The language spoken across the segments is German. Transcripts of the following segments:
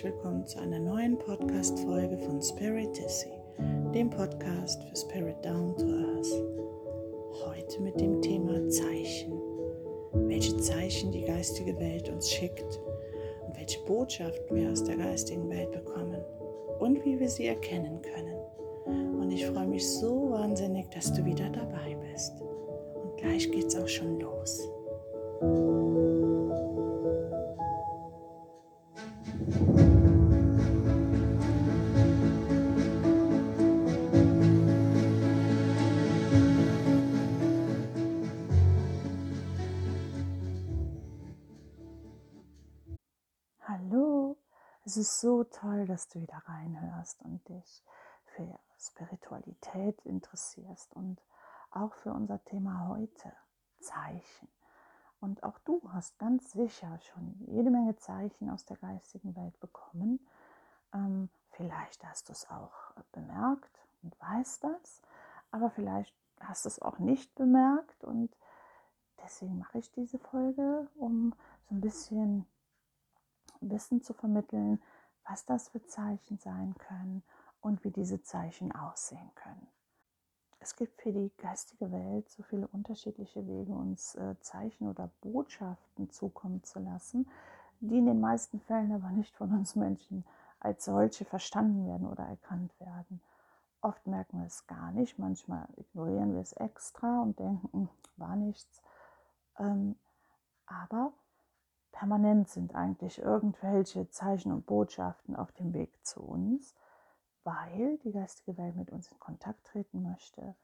herzlich willkommen zu einer neuen Podcast-Folge von Spirit Tissy, dem Podcast für Spirit Down to Earth. Heute mit dem Thema Zeichen. Welche Zeichen die geistige Welt uns schickt und welche Botschaften wir aus der geistigen Welt bekommen und wie wir sie erkennen können. Und ich freue mich so wahnsinnig, dass du wieder dabei bist. Und gleich geht's auch schon los. Ist so toll, dass du wieder reinhörst und dich für Spiritualität interessierst und auch für unser Thema heute, Zeichen. Und auch du hast ganz sicher schon jede Menge Zeichen aus der geistigen Welt bekommen. Ähm, vielleicht hast du es auch bemerkt und weißt das, aber vielleicht hast du es auch nicht bemerkt und deswegen mache ich diese Folge, um so ein bisschen Wissen zu vermitteln, was das für Zeichen sein können und wie diese Zeichen aussehen können. Es gibt für die geistige Welt so viele unterschiedliche Wege, uns äh, Zeichen oder Botschaften zukommen zu lassen, die in den meisten Fällen aber nicht von uns Menschen als solche verstanden werden oder erkannt werden. Oft merken wir es gar nicht, manchmal ignorieren wir es extra und denken, hm, war nichts. Ähm, aber permanent sind eigentlich irgendwelche Zeichen und Botschaften auf dem Weg zu uns weil die geistige Welt mit uns in Kontakt treten möchte,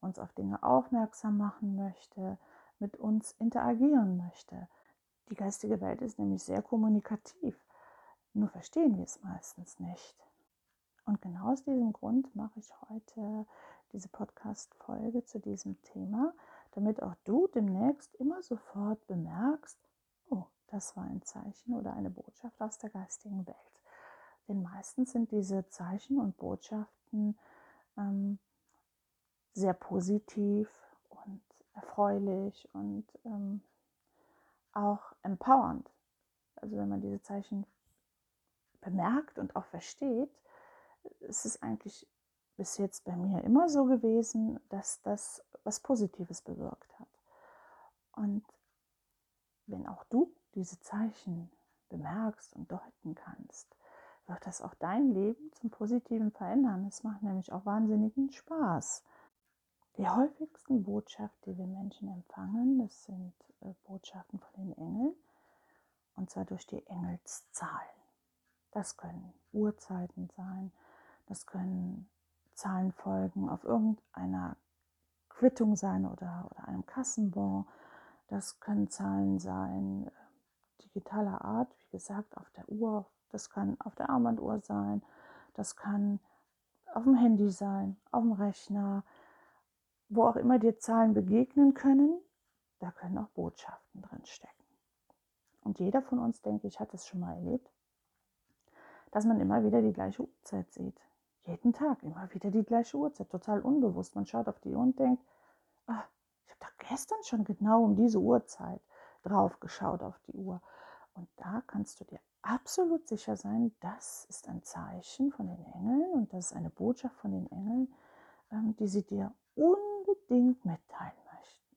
uns auf Dinge aufmerksam machen möchte, mit uns interagieren möchte. Die geistige Welt ist nämlich sehr kommunikativ, nur verstehen wir es meistens nicht. Und genau aus diesem Grund mache ich heute diese Podcast-Folge zu diesem Thema, damit auch du demnächst immer sofort bemerkst, das war ein Zeichen oder eine Botschaft aus der geistigen Welt. Denn meistens sind diese Zeichen und Botschaften ähm, sehr positiv und erfreulich und ähm, auch empowernd. Also wenn man diese Zeichen bemerkt und auch versteht, ist es eigentlich bis jetzt bei mir immer so gewesen, dass das was Positives bewirkt hat. Und wenn auch du diese Zeichen bemerkst und deuten kannst, wird das auch dein Leben zum Positiven verändern. Es macht nämlich auch wahnsinnigen Spaß. Die häufigsten Botschaften, die wir Menschen empfangen, das sind äh, Botschaften von den Engeln, und zwar durch die Engelszahlen. Das können Uhrzeiten sein, das können Zahlenfolgen auf irgendeiner Quittung sein oder, oder einem Kassenbon, das können Zahlen sein äh, digitaler Art, wie gesagt, auf der Uhr, das kann auf der Armbanduhr sein, das kann auf dem Handy sein, auf dem Rechner, wo auch immer dir Zahlen begegnen können, da können auch Botschaften drin stecken. Und jeder von uns, denke ich, hat es schon mal erlebt, dass man immer wieder die gleiche Uhrzeit sieht. Jeden Tag immer wieder die gleiche Uhrzeit, total unbewusst. Man schaut auf die Uhr und denkt, ah, ich habe doch gestern schon genau um diese Uhrzeit drauf geschaut auf die Uhr. Und da kannst du dir absolut sicher sein, das ist ein Zeichen von den Engeln und das ist eine Botschaft von den Engeln, ähm, die sie dir unbedingt mitteilen möchten.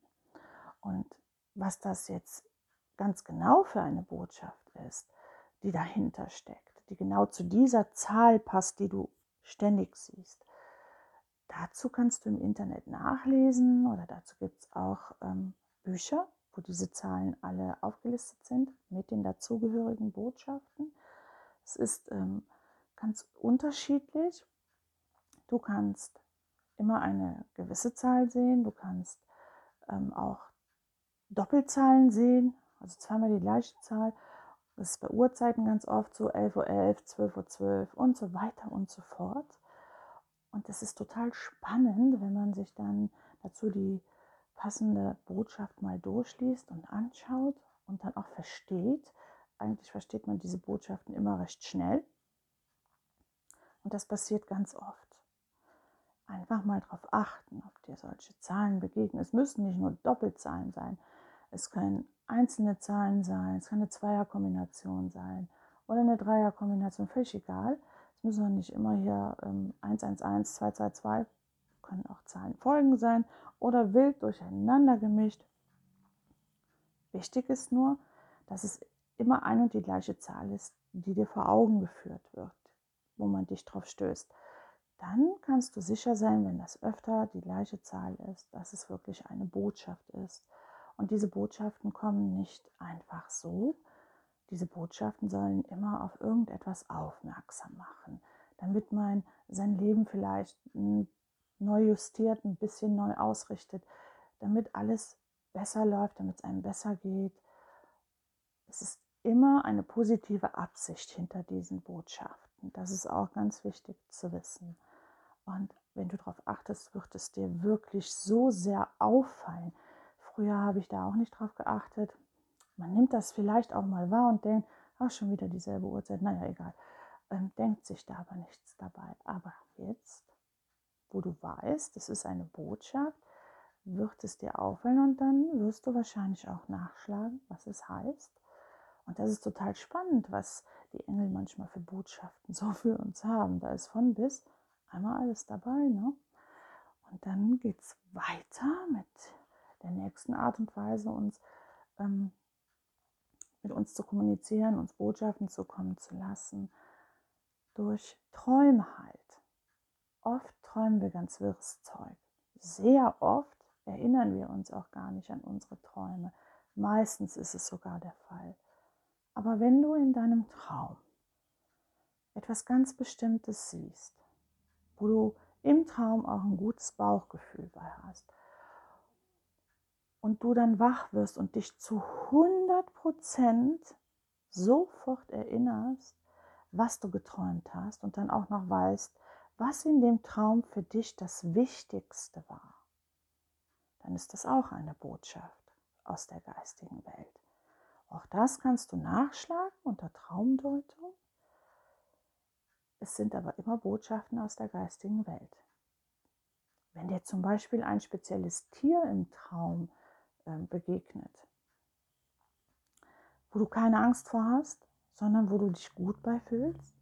Und was das jetzt ganz genau für eine Botschaft ist, die dahinter steckt, die genau zu dieser Zahl passt, die du ständig siehst. Dazu kannst du im Internet nachlesen oder dazu gibt es auch ähm, Bücher, diese Zahlen alle aufgelistet sind mit den dazugehörigen Botschaften. Es ist ähm, ganz unterschiedlich. Du kannst immer eine gewisse Zahl sehen. Du kannst ähm, auch Doppelzahlen sehen, also zweimal die gleiche Zahl. Das ist bei Uhrzeiten ganz oft so 11.11 Uhr, 12.12 Uhr 12 und so weiter und so fort. Und das ist total spannend, wenn man sich dann dazu die passende Botschaft mal durchliest und anschaut und dann auch versteht. Eigentlich versteht man diese Botschaften immer recht schnell. Und das passiert ganz oft. Einfach mal darauf achten, ob dir solche Zahlen begegnen. Es müssen nicht nur Doppelzahlen sein. Es können einzelne Zahlen sein, es kann eine Zweierkombination sein oder eine Dreierkombination, völlig egal. Es müssen auch nicht immer hier ähm, 111, 222, können auch Zahlenfolgen sein oder wild durcheinander gemischt. Wichtig ist nur, dass es immer ein und die gleiche Zahl ist, die dir vor Augen geführt wird, wo man dich drauf stößt. Dann kannst du sicher sein, wenn das öfter die gleiche Zahl ist, dass es wirklich eine Botschaft ist. Und diese Botschaften kommen nicht einfach so. Diese Botschaften sollen immer auf irgendetwas aufmerksam machen, damit man sein Leben vielleicht neu justiert, ein bisschen neu ausrichtet, damit alles besser läuft, damit es einem besser geht. Es ist immer eine positive Absicht hinter diesen Botschaften. Das ist auch ganz wichtig zu wissen. Und wenn du darauf achtest, wird es dir wirklich so sehr auffallen. Früher habe ich da auch nicht drauf geachtet. Man nimmt das vielleicht auch mal wahr und denkt, ach, schon wieder dieselbe Uhrzeit. Naja, egal. Ähm, denkt sich da aber nichts dabei. Aber jetzt, wo du weißt, es ist eine Botschaft, wird es dir auffallen und dann wirst du wahrscheinlich auch nachschlagen, was es heißt. Und das ist total spannend, was die Engel manchmal für Botschaften so für uns haben. Da ist von bis einmal alles dabei. Ne? Und dann geht es weiter mit der nächsten Art und Weise, uns ähm, mit uns zu kommunizieren, uns Botschaften zukommen zu lassen, durch Träumheit. Oft träumen wir ganz wirres Zeug. Sehr oft erinnern wir uns auch gar nicht an unsere Träume. Meistens ist es sogar der Fall. Aber wenn du in deinem Traum etwas ganz Bestimmtes siehst, wo du im Traum auch ein gutes Bauchgefühl bei hast und du dann wach wirst und dich zu 100% sofort erinnerst, was du geträumt hast und dann auch noch weißt, was in dem Traum für dich das Wichtigste war dann ist das auch eine Botschaft aus der geistigen Welt. Auch das kannst du nachschlagen unter Traumdeutung. Es sind aber immer Botschaften aus der geistigen Welt. Wenn dir zum Beispiel ein spezielles Tier im Traum äh, begegnet, wo du keine Angst vor hast, sondern wo du dich gut bei fühlst,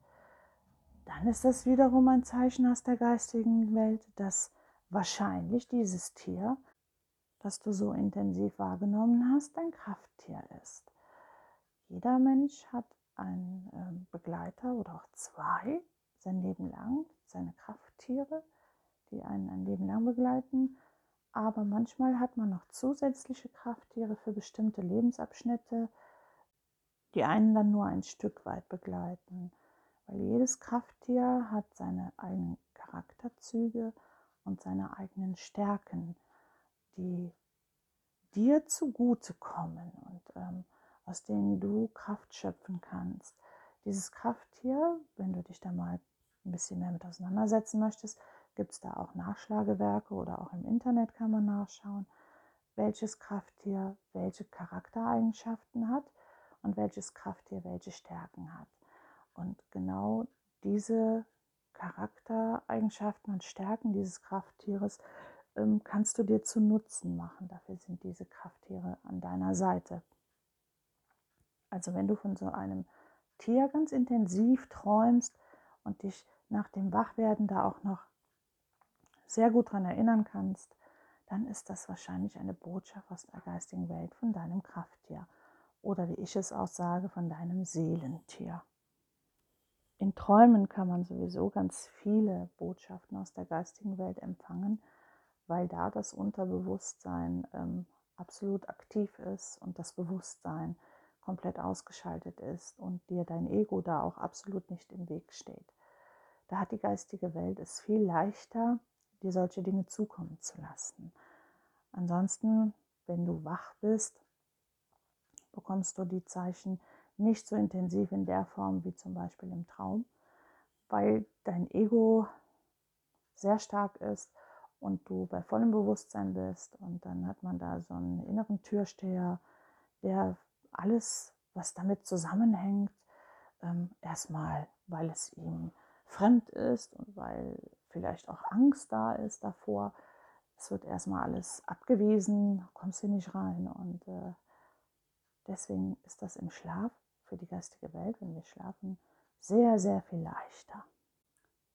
dann ist das wiederum ein Zeichen aus der geistigen Welt, dass wahrscheinlich dieses Tier das du so intensiv wahrgenommen hast, dein Krafttier ist. Jeder Mensch hat einen ähm, Begleiter oder auch zwei sein Leben lang, seine Krafttiere, die einen ein Leben lang begleiten. Aber manchmal hat man noch zusätzliche Krafttiere für bestimmte Lebensabschnitte, die einen dann nur ein Stück weit begleiten. Weil jedes Krafttier hat seine eigenen Charakterzüge und seine eigenen Stärken die dir zugutekommen und ähm, aus denen du Kraft schöpfen kannst. Dieses Krafttier, wenn du dich da mal ein bisschen mehr mit auseinandersetzen möchtest, gibt es da auch Nachschlagewerke oder auch im Internet kann man nachschauen, welches Krafttier welche Charaktereigenschaften hat und welches Krafttier welche Stärken hat. Und genau diese Charaktereigenschaften und Stärken dieses Krafttieres ähm, kannst du dir zu Nutzen machen. Dafür sind diese Krafttiere an deiner Seite. Also wenn du von so einem Tier ganz intensiv träumst und dich nach dem Wachwerden da auch noch sehr gut daran erinnern kannst, dann ist das wahrscheinlich eine Botschaft aus der geistigen Welt von deinem Krafttier oder wie ich es auch sage, von deinem Seelentier. In Träumen kann man sowieso ganz viele Botschaften aus der geistigen Welt empfangen weil da das Unterbewusstsein ähm, absolut aktiv ist und das Bewusstsein komplett ausgeschaltet ist und dir dein Ego da auch absolut nicht im Weg steht. Da hat die geistige Welt es viel leichter, dir solche Dinge zukommen zu lassen. Ansonsten, wenn du wach bist, bekommst du die Zeichen nicht so intensiv in der Form wie zum Beispiel im Traum, weil dein Ego sehr stark ist und du bei vollem Bewusstsein bist. Und dann hat man da so einen inneren Türsteher, der alles, was damit zusammenhängt, ähm, erstmal, weil es ihm fremd ist und weil vielleicht auch Angst da ist davor, es wird erstmal alles abgewiesen, kommst hier nicht rein. Und äh, deswegen ist das im Schlaf für die geistige Welt, wenn wir schlafen, sehr, sehr viel leichter.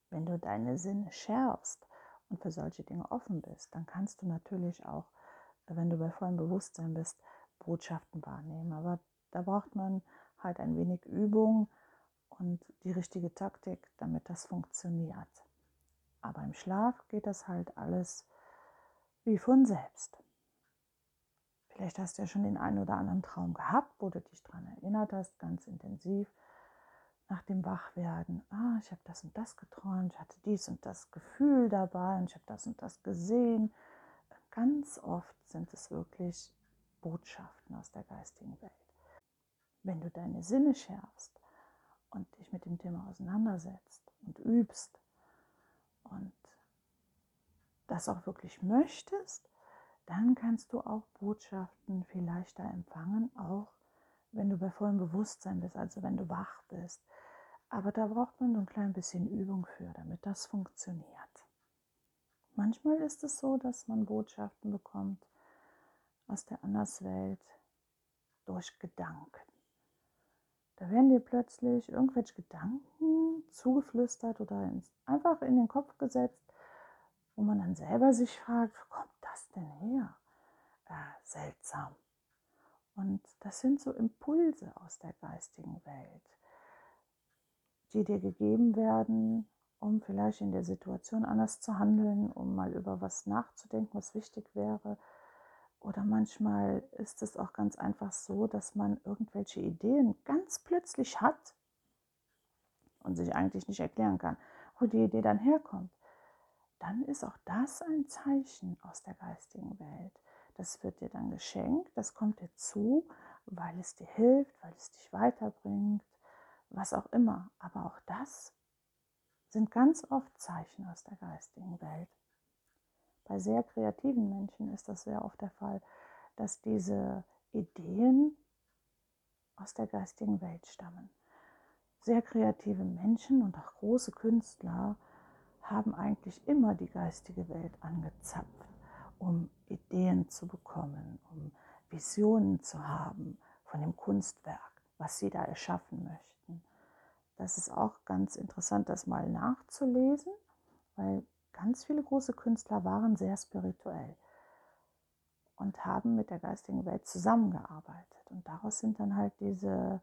Wenn du deine Sinne schärfst und für solche Dinge offen bist, dann kannst du natürlich auch, wenn du bei vollem Bewusstsein bist, Botschaften wahrnehmen. Aber da braucht man halt ein wenig Übung und die richtige Taktik, damit das funktioniert. Aber im Schlaf geht das halt alles wie von selbst. Vielleicht hast du ja schon den einen oder anderen Traum gehabt, wo du dich daran erinnert hast, ganz intensiv nach dem Wachwerden. Ah, ich habe das und das geträumt, ich hatte dies und das Gefühl dabei und ich habe das und das gesehen. Ganz oft sind es wirklich Botschaften aus der geistigen Welt. Wenn du deine Sinne schärfst und dich mit dem Thema auseinandersetzt und übst und das auch wirklich möchtest, dann kannst du auch Botschaften viel leichter empfangen, auch wenn du bei vollem Bewusstsein bist, also wenn du wach bist. Aber da braucht man so ein klein bisschen Übung für, damit das funktioniert. Manchmal ist es so, dass man Botschaften bekommt aus der Anderswelt durch Gedanken. Da werden dir plötzlich irgendwelche Gedanken zugeflüstert oder einfach in den Kopf gesetzt, wo man dann selber sich fragt, wo kommt das denn her? Äh, seltsam. Und das sind so Impulse aus der geistigen Welt, die dir gegeben werden, um vielleicht in der Situation anders zu handeln, um mal über was nachzudenken, was wichtig wäre. Oder manchmal ist es auch ganz einfach so, dass man irgendwelche Ideen ganz plötzlich hat und sich eigentlich nicht erklären kann, wo die Idee dann herkommt dann ist auch das ein Zeichen aus der geistigen Welt. Das wird dir dann geschenkt, das kommt dir zu, weil es dir hilft, weil es dich weiterbringt, was auch immer. Aber auch das sind ganz oft Zeichen aus der geistigen Welt. Bei sehr kreativen Menschen ist das sehr oft der Fall, dass diese Ideen aus der geistigen Welt stammen. Sehr kreative Menschen und auch große Künstler haben eigentlich immer die geistige Welt angezapft, um Ideen zu bekommen, um Visionen zu haben von dem Kunstwerk, was sie da erschaffen möchten. Das ist auch ganz interessant, das mal nachzulesen, weil ganz viele große Künstler waren sehr spirituell und haben mit der geistigen Welt zusammengearbeitet. Und daraus sind dann halt diese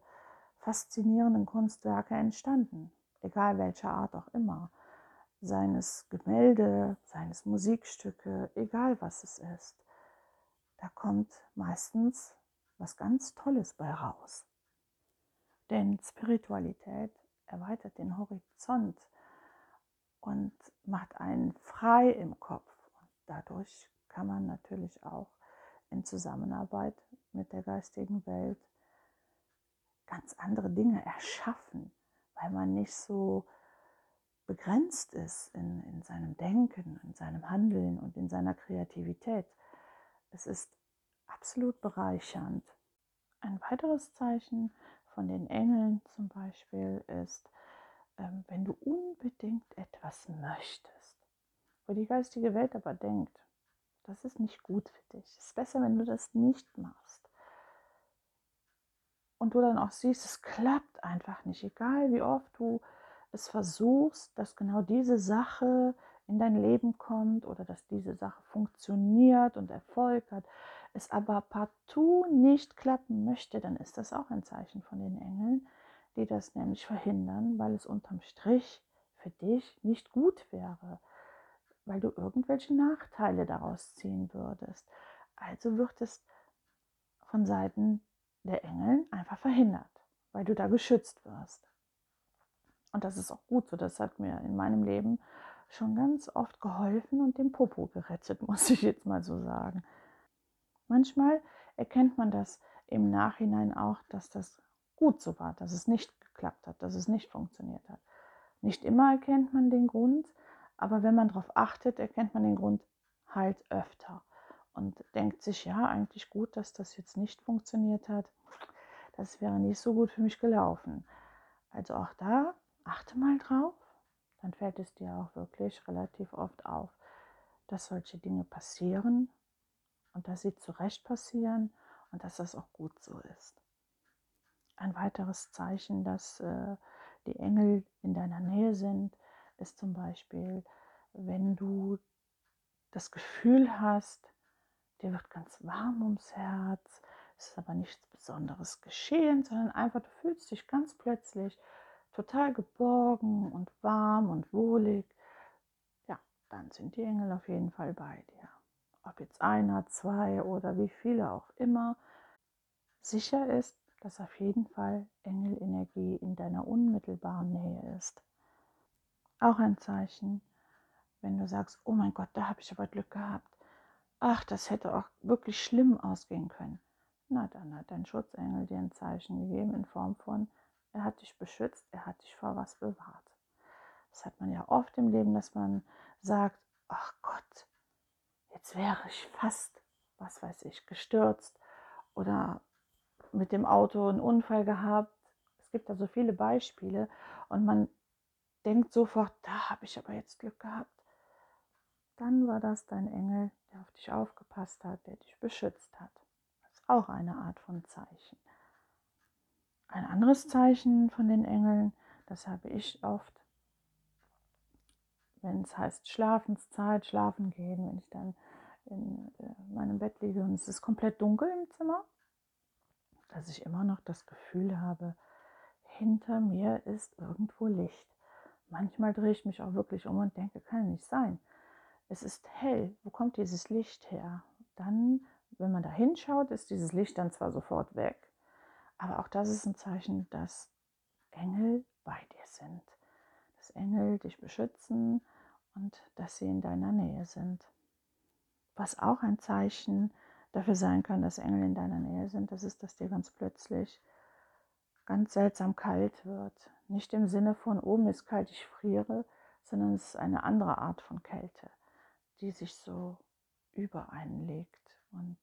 faszinierenden Kunstwerke entstanden, egal welcher Art auch immer seines Gemälde, seines Musikstücke, egal was es ist, da kommt meistens was ganz Tolles bei raus. Denn Spiritualität erweitert den Horizont und macht einen frei im Kopf. Und dadurch kann man natürlich auch in Zusammenarbeit mit der geistigen Welt ganz andere Dinge erschaffen, weil man nicht so begrenzt ist in, in seinem Denken, in seinem Handeln und in seiner Kreativität. Es ist absolut bereichernd. Ein weiteres Zeichen von den Engeln zum Beispiel ist, ähm, wenn du unbedingt etwas möchtest, wo die geistige Welt aber denkt, das ist nicht gut für dich. Es ist besser, wenn du das nicht machst. Und du dann auch siehst, es klappt einfach nicht, egal wie oft du es versuchst, dass genau diese Sache in dein Leben kommt oder dass diese Sache funktioniert und Erfolg hat, es aber partout nicht klappen möchte, dann ist das auch ein Zeichen von den Engeln, die das nämlich verhindern, weil es unterm Strich für dich nicht gut wäre, weil du irgendwelche Nachteile daraus ziehen würdest. Also wird es von Seiten der Engeln einfach verhindert, weil du da geschützt wirst. Und das ist auch gut so. Das hat mir in meinem Leben schon ganz oft geholfen und den Popo gerettet, muss ich jetzt mal so sagen. Manchmal erkennt man das im Nachhinein auch, dass das gut so war, dass es nicht geklappt hat, dass es nicht funktioniert hat. Nicht immer erkennt man den Grund, aber wenn man darauf achtet, erkennt man den Grund halt öfter und denkt sich, ja, eigentlich gut, dass das jetzt nicht funktioniert hat. Das wäre nicht so gut für mich gelaufen. Also auch da achte mal drauf, dann fällt es dir auch wirklich relativ oft auf, dass solche Dinge passieren und dass sie zu Recht passieren und dass das auch gut so ist. Ein weiteres Zeichen, dass äh, die Engel in deiner Nähe sind, ist zum Beispiel, wenn du das Gefühl hast, dir wird ganz warm ums Herz, es ist aber nichts Besonderes geschehen, sondern einfach du fühlst dich ganz plötzlich total geborgen und warm und wohlig. Ja, dann sind die Engel auf jeden Fall bei dir. Ob jetzt einer, zwei oder wie viele auch immer. Sicher ist, dass auf jeden Fall Engelenergie in deiner unmittelbaren Nähe ist. Auch ein Zeichen, wenn du sagst, oh mein Gott, da habe ich aber Glück gehabt. Ach, das hätte auch wirklich schlimm ausgehen können. Na, dann hat dein Schutzengel dir ein Zeichen gegeben in Form von, er hat dich beschützt, er hat dich vor was bewahrt. Das hat man ja oft im Leben, dass man sagt, ach Gott, jetzt wäre ich fast, was weiß ich, gestürzt oder mit dem Auto einen Unfall gehabt. Es gibt da so viele Beispiele und man denkt sofort, da habe ich aber jetzt Glück gehabt. Dann war das dein Engel, der auf dich aufgepasst hat, der dich beschützt hat. Das ist auch eine Art von Zeichen. Ein anderes Zeichen von den Engeln, das habe ich oft, wenn es heißt Schlafenszeit, schlafen gehen, wenn ich dann in äh, meinem Bett liege und es ist komplett dunkel im Zimmer, dass ich immer noch das Gefühl habe, hinter mir ist irgendwo Licht. Manchmal drehe ich mich auch wirklich um und denke, kann nicht sein. Es ist hell. Wo kommt dieses Licht her? Dann, wenn man da hinschaut, ist dieses Licht dann zwar sofort weg, aber auch das ist ein Zeichen, dass Engel bei dir sind. Dass Engel dich beschützen und dass sie in deiner Nähe sind. Was auch ein Zeichen dafür sein kann, dass Engel in deiner Nähe sind, das ist, dass dir ganz plötzlich ganz seltsam kalt wird. Nicht im Sinne von oben ist kalt, ich friere, sondern es ist eine andere Art von Kälte, die sich so über einen legt. Und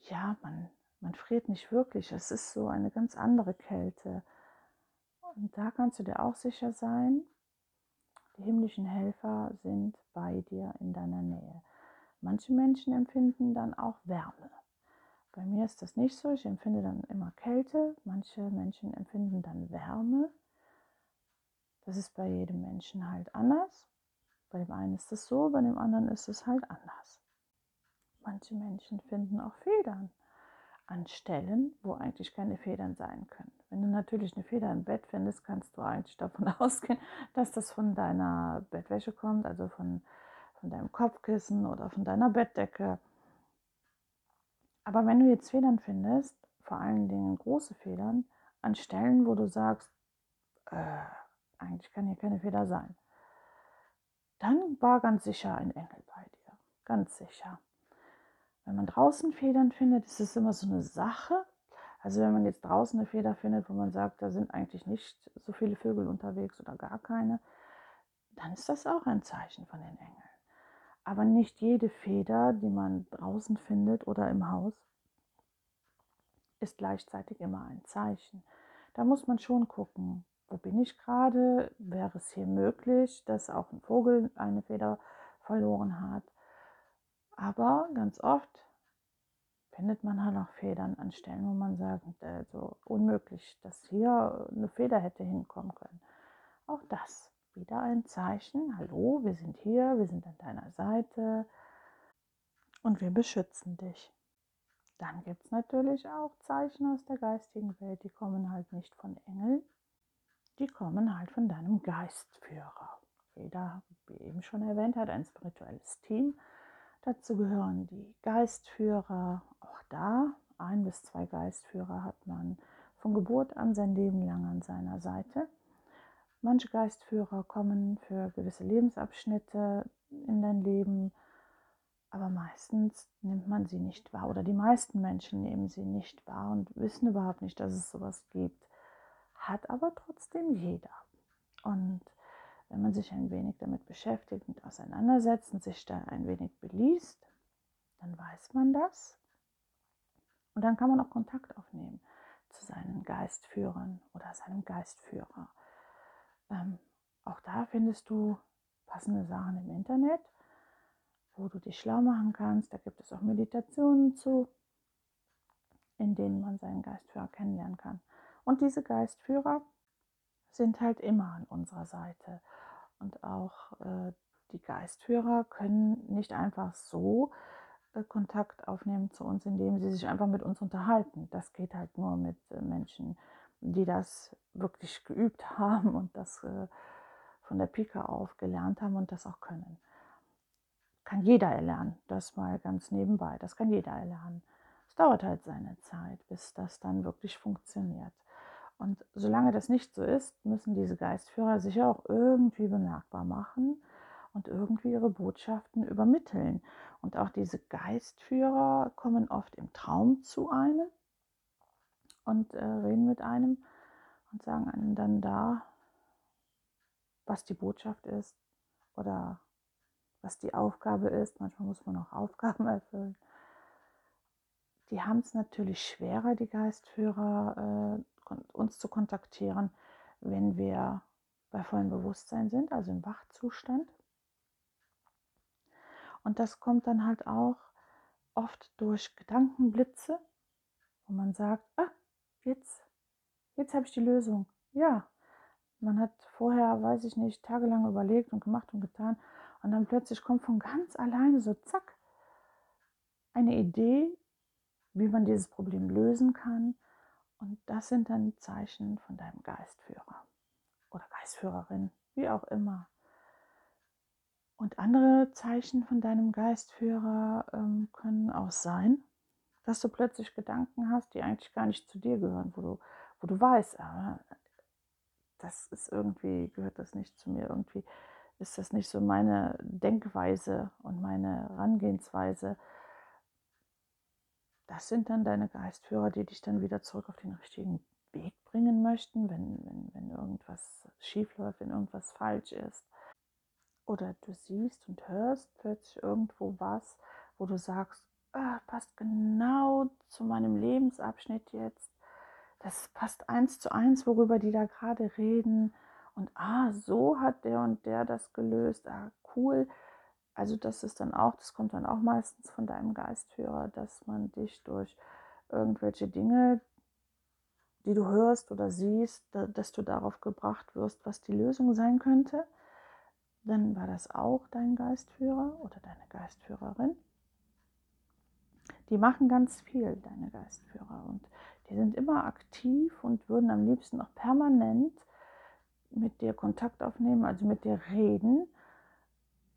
ja, man, man friert nicht wirklich, es ist so eine ganz andere Kälte. Und da kannst du dir auch sicher sein, die himmlischen Helfer sind bei dir in deiner Nähe. Manche Menschen empfinden dann auch Wärme. Bei mir ist das nicht so. Ich empfinde dann immer Kälte. Manche Menschen empfinden dann Wärme. Das ist bei jedem Menschen halt anders. Bei dem einen ist es so, bei dem anderen ist es halt anders. Manche Menschen finden auch Federn an Stellen, wo eigentlich keine Federn sein können. Wenn du natürlich eine Feder im Bett findest, kannst du eigentlich davon ausgehen, dass das von deiner Bettwäsche kommt, also von von deinem Kopfkissen oder von deiner Bettdecke. Aber wenn du jetzt Federn findest, vor allen Dingen große Federn, an Stellen, wo du sagst, äh, eigentlich kann hier keine Feder sein, dann war ganz sicher ein Engel bei dir. Ganz sicher. Wenn man draußen Federn findet, ist es immer so eine Sache. Also wenn man jetzt draußen eine Feder findet, wo man sagt, da sind eigentlich nicht so viele Vögel unterwegs oder gar keine, dann ist das auch ein Zeichen von den Engeln. Aber nicht jede Feder, die man draußen findet oder im Haus, ist gleichzeitig immer ein Zeichen. Da muss man schon gucken, wo bin ich gerade? Wäre es hier möglich, dass auch ein Vogel eine Feder verloren hat? Aber ganz oft findet man halt auch Federn an Stellen, wo man sagt, also unmöglich, dass hier eine Feder hätte hinkommen können. Auch das wieder ein Zeichen. Hallo, wir sind hier, wir sind an deiner Seite und wir beschützen dich. Dann gibt es natürlich auch Zeichen aus der geistigen Welt, die kommen halt nicht von Engeln, die kommen halt von deinem Geistführer. Jeder, wie eben schon erwähnt, hat ein spirituelles Team. Dazu gehören die Geistführer. Auch da, ein bis zwei Geistführer hat man von Geburt an sein Leben lang an seiner Seite. Manche Geistführer kommen für gewisse Lebensabschnitte in dein Leben, aber meistens nimmt man sie nicht wahr oder die meisten Menschen nehmen sie nicht wahr und wissen überhaupt nicht, dass es sowas gibt. Hat aber trotzdem jeder. Und wenn man sich ein wenig damit beschäftigt und auseinandersetzt und sich da ein wenig beliest, dann weiß man das. Und dann kann man auch Kontakt aufnehmen zu seinen Geistführern oder seinem Geistführer. Ähm, auch da findest du passende Sachen im Internet, wo du dich schlau machen kannst. Da gibt es auch Meditationen zu. in denen man seinen Geistführer kennenlernen kann. Und diese Geistführer sind halt immer an unserer Seite. Und auch äh, die Geistführer können nicht einfach so äh, Kontakt aufnehmen zu uns, indem sie sich einfach mit uns unterhalten. Das geht halt nur mit äh, Menschen, die das wirklich geübt haben und das äh, von der Pika auf gelernt haben und das auch können. Kann jeder erlernen, das mal ganz nebenbei, das kann jeder erlernen. Es dauert halt seine Zeit, bis das dann wirklich funktioniert. Und solange das nicht so ist, müssen diese Geistführer sich auch irgendwie bemerkbar machen und irgendwie ihre Botschaften übermitteln. Und auch diese Geistführer kommen oft im Traum zu einem und äh, reden mit einem und sagen einem dann da, was die Botschaft ist oder was die Aufgabe ist. Manchmal muss man auch Aufgaben erfüllen. Die haben es natürlich schwerer, die Geistführer, äh, uns zu kontaktieren, wenn wir bei vollem Bewusstsein sind, also im Wachzustand. Und das kommt dann halt auch oft durch Gedankenblitze, wo man sagt, ah, jetzt, jetzt habe ich die Lösung. Ja, man hat vorher, weiß ich nicht, tagelang überlegt und gemacht und getan. Und dann plötzlich kommt von ganz alleine so, zack, eine Idee, wie man dieses Problem lösen kann. Und das sind dann Zeichen von deinem Geistführer oder Geistführerin, wie auch immer. Und andere Zeichen von deinem Geistführer ähm, können auch sein, dass du plötzlich Gedanken hast, die eigentlich gar nicht zu dir gehören, wo du, wo du weißt, ah, das ist irgendwie, gehört das nicht zu mir, irgendwie ist das nicht so meine Denkweise und meine Herangehensweise. Das sind dann deine Geistführer, die dich dann wieder zurück auf den richtigen Weg bringen möchten, wenn, wenn, wenn irgendwas schief läuft, wenn irgendwas falsch ist oder du siehst und hörst plötzlich irgendwo was, wo du sagst, ah, passt genau zu meinem Lebensabschnitt jetzt. Das passt eins zu eins, worüber die da gerade reden. Und ah, so hat der und der das gelöst. Ah, cool. Also das ist dann auch, das kommt dann auch meistens von deinem Geistführer, dass man dich durch irgendwelche Dinge, die du hörst oder siehst, dass du darauf gebracht wirst, was die Lösung sein könnte dann war das auch dein Geistführer oder deine Geistführerin. Die machen ganz viel, deine Geistführer. Und die sind immer aktiv und würden am liebsten auch permanent mit dir Kontakt aufnehmen, also mit dir reden.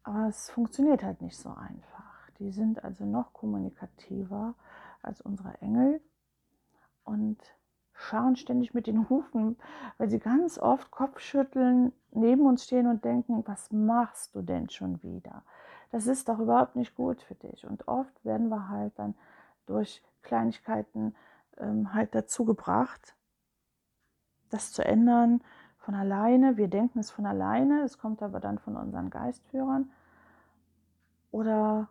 Aber es funktioniert halt nicht so einfach. Die sind also noch kommunikativer als unsere Engel. Und scharen ständig mit den Hufen, weil sie ganz oft Kopfschütteln, neben uns stehen und denken, was machst du denn schon wieder? Das ist doch überhaupt nicht gut für dich. Und oft werden wir halt dann durch Kleinigkeiten ähm, halt dazu gebracht, das zu ändern von alleine. Wir denken es von alleine, es kommt aber dann von unseren Geistführern. Oder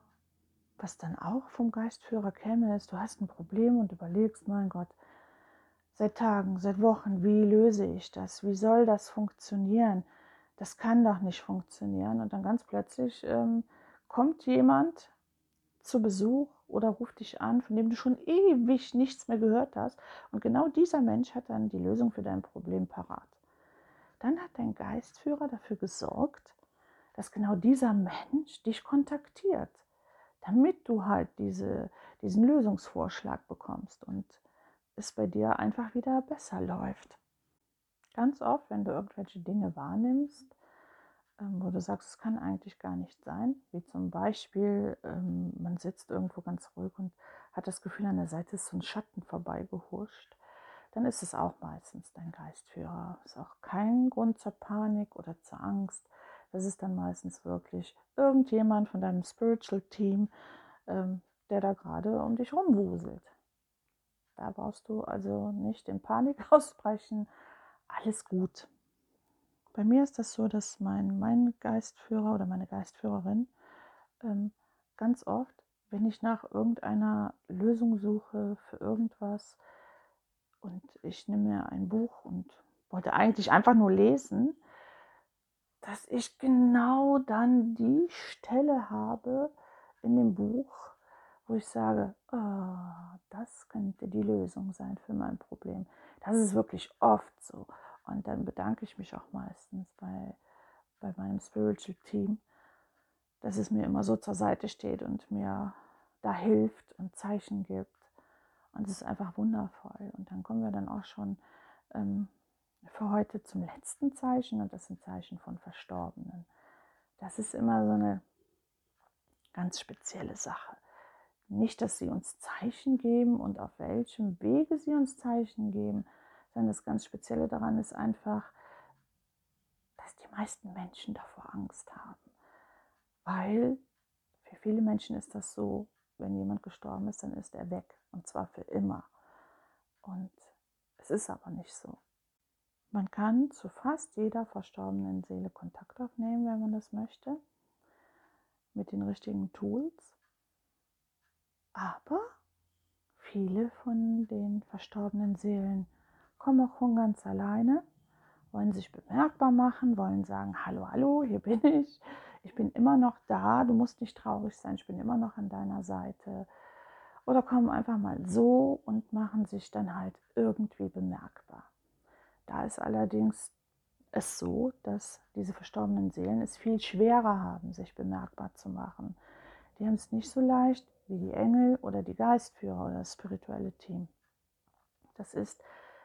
was dann auch vom Geistführer käme, ist, du hast ein Problem und überlegst, mein Gott, seit Tagen, seit Wochen, wie löse ich das? Wie soll das funktionieren? Das kann doch nicht funktionieren. Und dann ganz plötzlich ähm, kommt jemand zu Besuch oder ruft dich an, von dem du schon ewig nichts mehr gehört hast. Und genau dieser Mensch hat dann die Lösung für dein Problem parat. Dann hat dein Geistführer dafür gesorgt, dass genau dieser Mensch dich kontaktiert, damit du halt diese, diesen Lösungsvorschlag bekommst. Und es bei dir einfach wieder besser läuft. Ganz oft, wenn du irgendwelche Dinge wahrnimmst, ähm, wo du sagst, es kann eigentlich gar nicht sein, wie zum Beispiel, ähm, man sitzt irgendwo ganz ruhig und hat das Gefühl, an der Seite ist so ein Schatten vorbeigehuscht, dann ist es auch meistens dein Geistführer. Ist auch kein Grund zur Panik oder zur Angst. Das ist dann meistens wirklich irgendjemand von deinem Spiritual Team, ähm, der da gerade um dich rumwuselt. Da brauchst du also nicht in Panik ausbrechen. Alles gut. Bei mir ist das so, dass mein, mein Geistführer oder meine Geistführerin ähm, ganz oft, wenn ich nach irgendeiner Lösung suche für irgendwas und ich nehme mir ein Buch und wollte eigentlich einfach nur lesen, dass ich genau dann die Stelle habe in dem Buch, wo ich sage, oh, das könnte die Lösung sein für mein Problem. Das ist wirklich oft so. Und dann bedanke ich mich auch meistens bei, bei meinem Spiritual Team, dass es mir immer so zur Seite steht und mir da hilft und Zeichen gibt. Und es ist einfach wundervoll. Und dann kommen wir dann auch schon ähm, für heute zum letzten Zeichen und das sind Zeichen von Verstorbenen. Das ist immer so eine ganz spezielle Sache. Nicht, dass sie uns Zeichen geben und auf welchem Wege sie uns Zeichen geben, sondern das ganz Spezielle daran ist einfach, dass die meisten Menschen davor Angst haben. Weil für viele Menschen ist das so, wenn jemand gestorben ist, dann ist er weg und zwar für immer. Und es ist aber nicht so. Man kann zu fast jeder verstorbenen Seele Kontakt aufnehmen, wenn man das möchte, mit den richtigen Tools. Aber viele von den verstorbenen Seelen kommen auch von ganz alleine, wollen sich bemerkbar machen, wollen sagen, hallo, hallo, hier bin ich, ich bin immer noch da, du musst nicht traurig sein, ich bin immer noch an deiner Seite. Oder kommen einfach mal so und machen sich dann halt irgendwie bemerkbar. Da ist allerdings es so, dass diese verstorbenen Seelen es viel schwerer haben, sich bemerkbar zu machen. Die haben es nicht so leicht wie die Engel oder die Geistführer oder das spirituelle Team. Das ist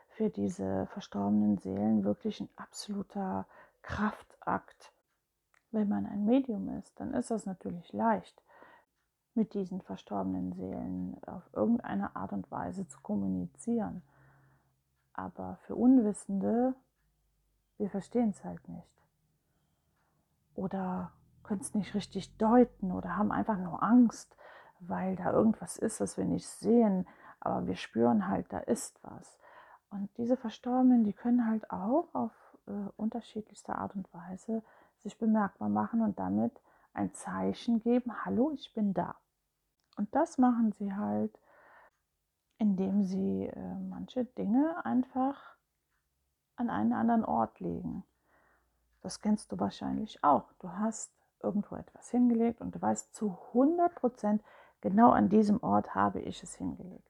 für diese verstorbenen Seelen wirklich ein absoluter Kraftakt. Wenn man ein Medium ist, dann ist das natürlich leicht, mit diesen verstorbenen Seelen auf irgendeine Art und Weise zu kommunizieren. Aber für Unwissende, wir verstehen es halt nicht. Oder können es nicht richtig deuten oder haben einfach nur Angst, weil da irgendwas ist, was wir nicht sehen, aber wir spüren halt, da ist was. Und diese Verstorbenen, die können halt auch auf äh, unterschiedlichste Art und Weise sich bemerkbar machen und damit ein Zeichen geben, hallo, ich bin da. Und das machen sie halt indem sie äh, manche Dinge einfach an einen anderen Ort legen. Das kennst du wahrscheinlich auch. Du hast irgendwo etwas hingelegt und du weißt zu 100 Prozent, genau an diesem Ort habe ich es hingelegt.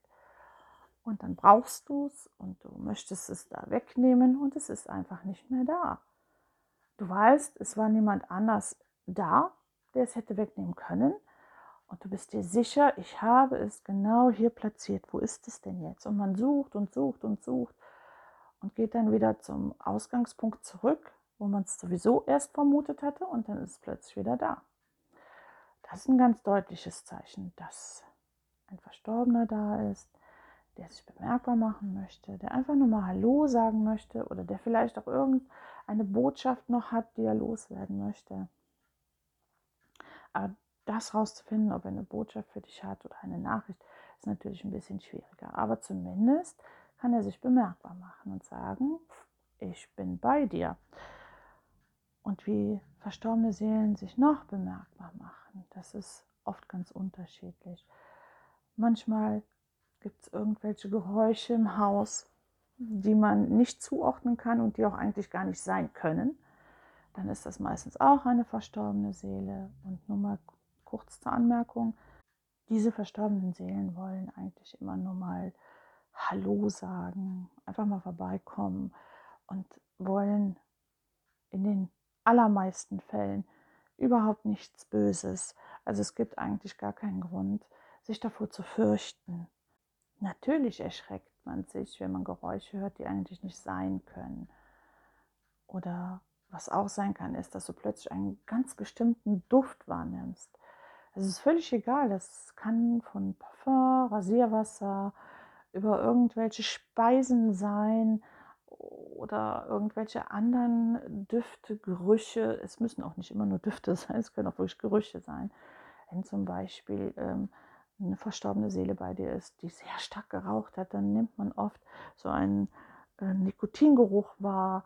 Und dann brauchst du es und du möchtest es da wegnehmen und es ist einfach nicht mehr da. Du weißt, es war niemand anders da, der es hätte wegnehmen können, und du bist dir sicher, ich habe es genau hier platziert. Wo ist es denn jetzt? Und man sucht und sucht und sucht und geht dann wieder zum Ausgangspunkt zurück, wo man es sowieso erst vermutet hatte und dann ist es plötzlich wieder da. Das ist ein ganz deutliches Zeichen, dass ein Verstorbener da ist, der sich bemerkbar machen möchte, der einfach nur mal Hallo sagen möchte oder der vielleicht auch irgendeine Botschaft noch hat, die er loswerden möchte. Aber das rauszufinden, ob er eine Botschaft für dich hat oder eine Nachricht, ist natürlich ein bisschen schwieriger. Aber zumindest kann er sich bemerkbar machen und sagen, ich bin bei dir. Und wie verstorbene Seelen sich noch bemerkbar machen, das ist oft ganz unterschiedlich. Manchmal gibt es irgendwelche Geräusche im Haus, die man nicht zuordnen kann und die auch eigentlich gar nicht sein können. Dann ist das meistens auch eine verstorbene Seele. Und nur mal kurz zur Anmerkung, diese verstorbenen Seelen wollen eigentlich immer nur mal Hallo sagen, einfach mal vorbeikommen und wollen in den allermeisten Fällen überhaupt nichts Böses. Also es gibt eigentlich gar keinen Grund, sich davor zu fürchten. Natürlich erschreckt man sich, wenn man Geräusche hört, die eigentlich nicht sein können. Oder was auch sein kann, ist, dass du plötzlich einen ganz bestimmten Duft wahrnimmst. Es ist völlig egal. Das kann von Parfum, Rasierwasser über irgendwelche Speisen sein oder irgendwelche anderen Düfte, Gerüche. Es müssen auch nicht immer nur Düfte sein, es können auch wirklich Gerüche sein. Wenn zum Beispiel ähm, eine verstorbene Seele bei dir ist, die sehr stark geraucht hat, dann nimmt man oft so einen äh, Nikotingeruch wahr.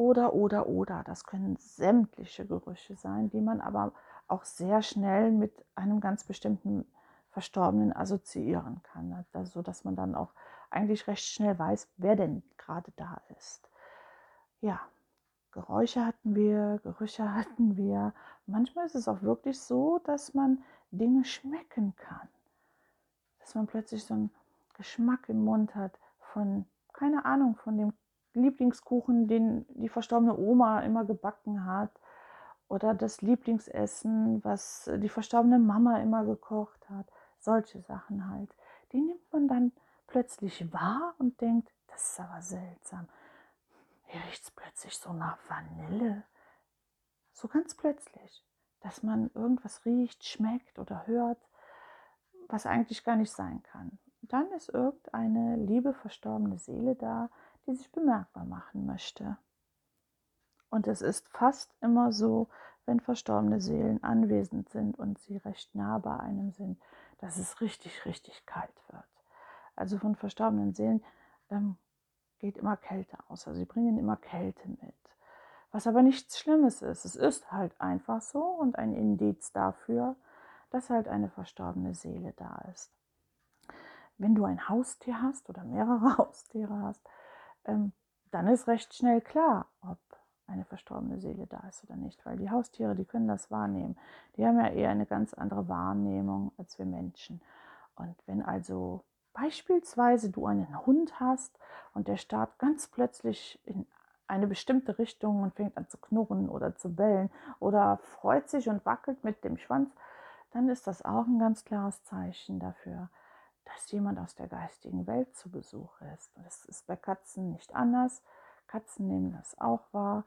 Oder, oder, oder. Das können sämtliche Gerüche sein, die man aber auch sehr schnell mit einem ganz bestimmten Verstorbenen assoziieren kann, also, so dass man dann auch eigentlich recht schnell weiß, wer denn gerade da ist. Ja, Geräusche hatten wir, Gerüche hatten wir. Manchmal ist es auch wirklich so, dass man Dinge schmecken kann. Dass man plötzlich so einen Geschmack im Mund hat von, keine Ahnung, von dem Lieblingskuchen, den die verstorbene Oma immer gebacken hat. Oder das Lieblingsessen, was die verstorbene Mama immer gekocht hat. Solche Sachen halt. Die nimmt man dann plötzlich wahr und denkt, das ist aber seltsam. Hier riecht es plötzlich so nach Vanille. So ganz plötzlich, dass man irgendwas riecht, schmeckt oder hört, was eigentlich gar nicht sein kann. Dann ist irgendeine liebe verstorbene Seele da, die sich bemerkbar machen möchte. Und es ist fast immer so, wenn verstorbene Seelen anwesend sind und sie recht nah bei einem sind, dass es richtig, richtig kalt wird. Also von verstorbenen Seelen ähm, geht immer Kälte aus. Also sie bringen immer Kälte mit. Was aber nichts Schlimmes ist. Es ist halt einfach so und ein Indiz dafür, dass halt eine verstorbene Seele da ist. Wenn du ein Haustier hast oder mehrere Haustiere hast, ähm, dann ist recht schnell klar, ob eine verstorbene Seele da ist oder nicht, weil die Haustiere, die können das wahrnehmen. Die haben ja eher eine ganz andere Wahrnehmung als wir Menschen. Und wenn also beispielsweise du einen Hund hast und der starrt ganz plötzlich in eine bestimmte Richtung und fängt an zu knurren oder zu bellen oder freut sich und wackelt mit dem Schwanz, dann ist das auch ein ganz klares Zeichen dafür, dass jemand aus der geistigen Welt zu Besuch ist. Das ist bei Katzen nicht anders. Katzen nehmen das auch wahr.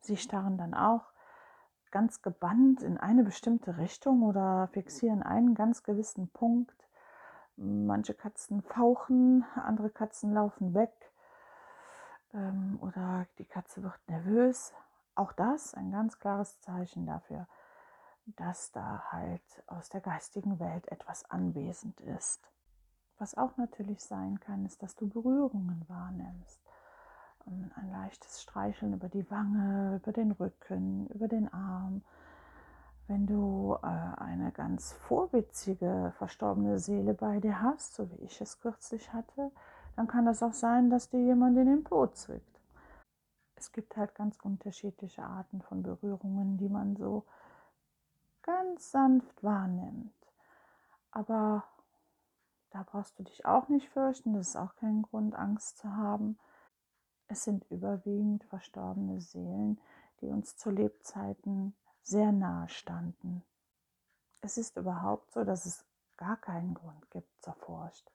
Sie starren dann auch ganz gebannt in eine bestimmte Richtung oder fixieren einen ganz gewissen Punkt. Manche Katzen fauchen, andere Katzen laufen weg ähm, oder die Katze wird nervös. Auch das ein ganz klares Zeichen dafür, dass da halt aus der geistigen Welt etwas anwesend ist. Was auch natürlich sein kann, ist, dass du Berührungen wahrnimmst. Ein leichtes Streicheln über die Wange, über den Rücken, über den Arm. Wenn du äh, eine ganz vorwitzige, verstorbene Seele bei dir hast, so wie ich es kürzlich hatte, dann kann das auch sein, dass dir jemand in den Po zwickt. Es gibt halt ganz unterschiedliche Arten von Berührungen, die man so ganz sanft wahrnimmt. Aber da brauchst du dich auch nicht fürchten, das ist auch kein Grund, Angst zu haben. Es sind überwiegend verstorbene Seelen, die uns zu Lebzeiten sehr nahe standen. Es ist überhaupt so, dass es gar keinen Grund gibt zur Furcht,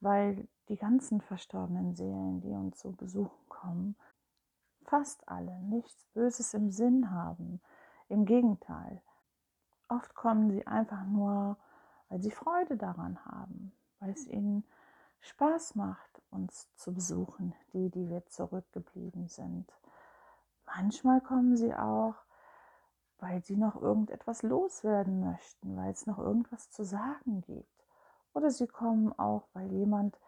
weil die ganzen verstorbenen Seelen, die uns so besuchen kommen, fast alle nichts Böses im Sinn haben. Im Gegenteil, Oft kommen sie einfach nur, weil sie Freude daran haben, weil es ihnen Spaß macht, uns zu besuchen, die, die wir zurückgeblieben sind. Manchmal kommen sie auch, weil sie noch irgendetwas loswerden möchten, weil es noch irgendwas zu sagen gibt. Oder sie kommen auch, weil jemand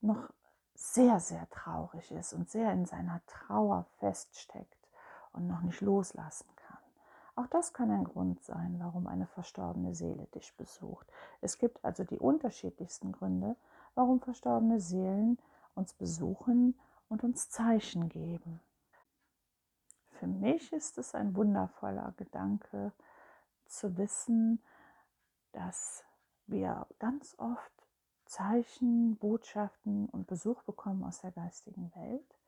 noch sehr, sehr traurig ist und sehr in seiner Trauer feststeckt und noch nicht loslassen kann. Auch das kann ein Grund sein, warum eine verstorbene Seele dich besucht. Es gibt also die unterschiedlichsten Gründe, warum verstorbene Seelen uns besuchen und uns Zeichen geben. Für mich ist es ein wundervoller Gedanke zu wissen, dass wir ganz oft Zeichen, Botschaften und Besuch bekommen aus der geistigen Welt.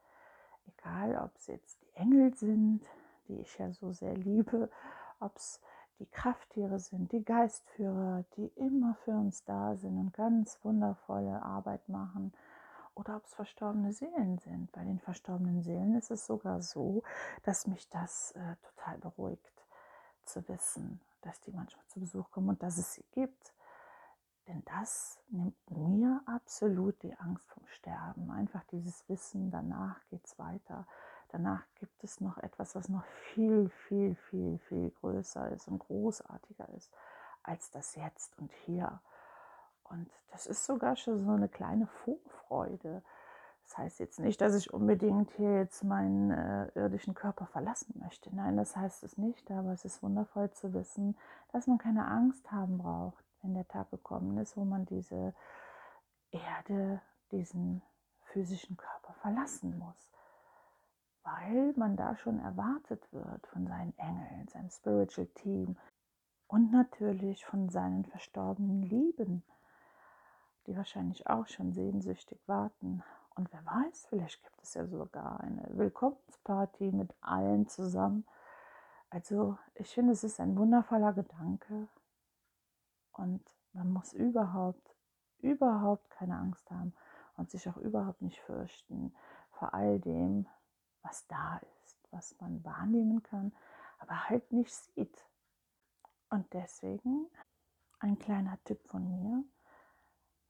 Egal, ob es jetzt die Engel sind, die ich ja so sehr liebe, ob es die Krafttiere sind, die Geistführer, die immer für uns da sind und ganz wundervolle Arbeit machen, oder ob es verstorbene Seelen sind. Bei den verstorbenen Seelen ist es sogar so, dass mich das äh, total beruhigt zu wissen, dass die manchmal zu Besuch kommen und dass es sie gibt. Denn das nimmt mir absolut die Angst vom Sterben. Einfach dieses Wissen, danach geht es weiter. Danach gibt es noch etwas, was noch viel, viel, viel, viel größer ist und großartiger ist als das Jetzt und Hier. Und das ist sogar schon so eine kleine Vorfreude. Das heißt jetzt nicht, dass ich unbedingt hier jetzt meinen äh, irdischen Körper verlassen möchte. Nein, das heißt es nicht, aber es ist wundervoll zu wissen, dass man keine Angst haben braucht, wenn der Tag gekommen ist, wo man diese Erde, diesen physischen Körper verlassen muss weil man da schon erwartet wird von seinen Engeln, seinem Spiritual Team und natürlich von seinen verstorbenen Lieben, die wahrscheinlich auch schon sehnsüchtig warten. Und wer weiß, vielleicht gibt es ja sogar eine Willkommensparty mit allen zusammen. Also ich finde, es ist ein wundervoller Gedanke und man muss überhaupt, überhaupt keine Angst haben und sich auch überhaupt nicht fürchten vor all dem, was da ist, was man wahrnehmen kann, aber halt nicht sieht. Und deswegen ein kleiner Tipp von mir.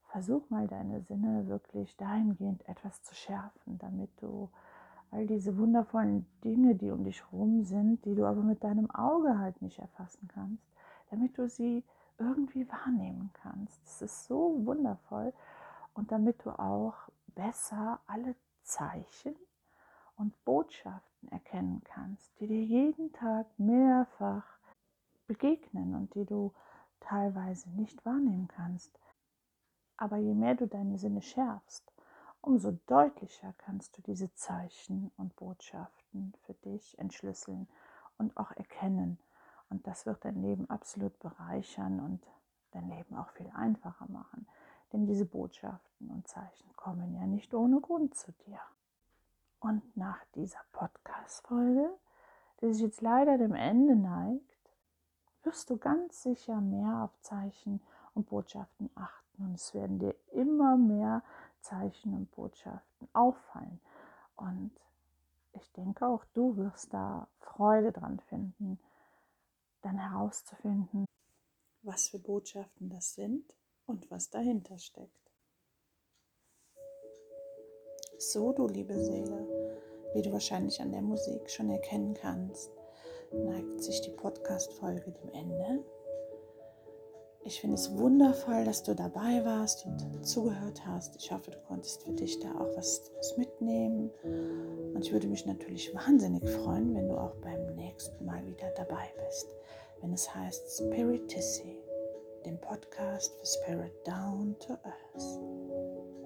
Versuch mal deine Sinne wirklich dahingehend etwas zu schärfen, damit du all diese wundervollen Dinge, die um dich herum sind, die du aber mit deinem Auge halt nicht erfassen kannst, damit du sie irgendwie wahrnehmen kannst. Das ist so wundervoll und damit du auch besser alle Zeichen und Botschaften erkennen kannst, die dir jeden Tag mehrfach begegnen und die du teilweise nicht wahrnehmen kannst. Aber je mehr du deine Sinne schärfst, umso deutlicher kannst du diese Zeichen und Botschaften für dich entschlüsseln und auch erkennen. Und das wird dein Leben absolut bereichern und dein Leben auch viel einfacher machen. Denn diese Botschaften und Zeichen kommen ja nicht ohne Grund zu dir. Und nach dieser Podcast-Folge, die sich jetzt leider dem Ende neigt, wirst du ganz sicher mehr auf Zeichen und Botschaften achten und es werden dir immer mehr Zeichen und Botschaften auffallen. Und ich denke auch du wirst da Freude dran finden, dann herauszufinden, was für Botschaften das sind und was dahinter steckt. So, du liebe Seele, wie du wahrscheinlich an der Musik schon erkennen kannst, neigt sich die Podcast-Folge dem Ende. Ich finde es wundervoll, dass du dabei warst und zugehört hast. Ich hoffe, du konntest für dich da auch was, mitnehmen. Und ich würde mich natürlich wahnsinnig freuen, wenn du auch beim nächsten Mal wieder dabei bist, wenn es heißt Spiritissi, dem Podcast für Spirit Down to Earth.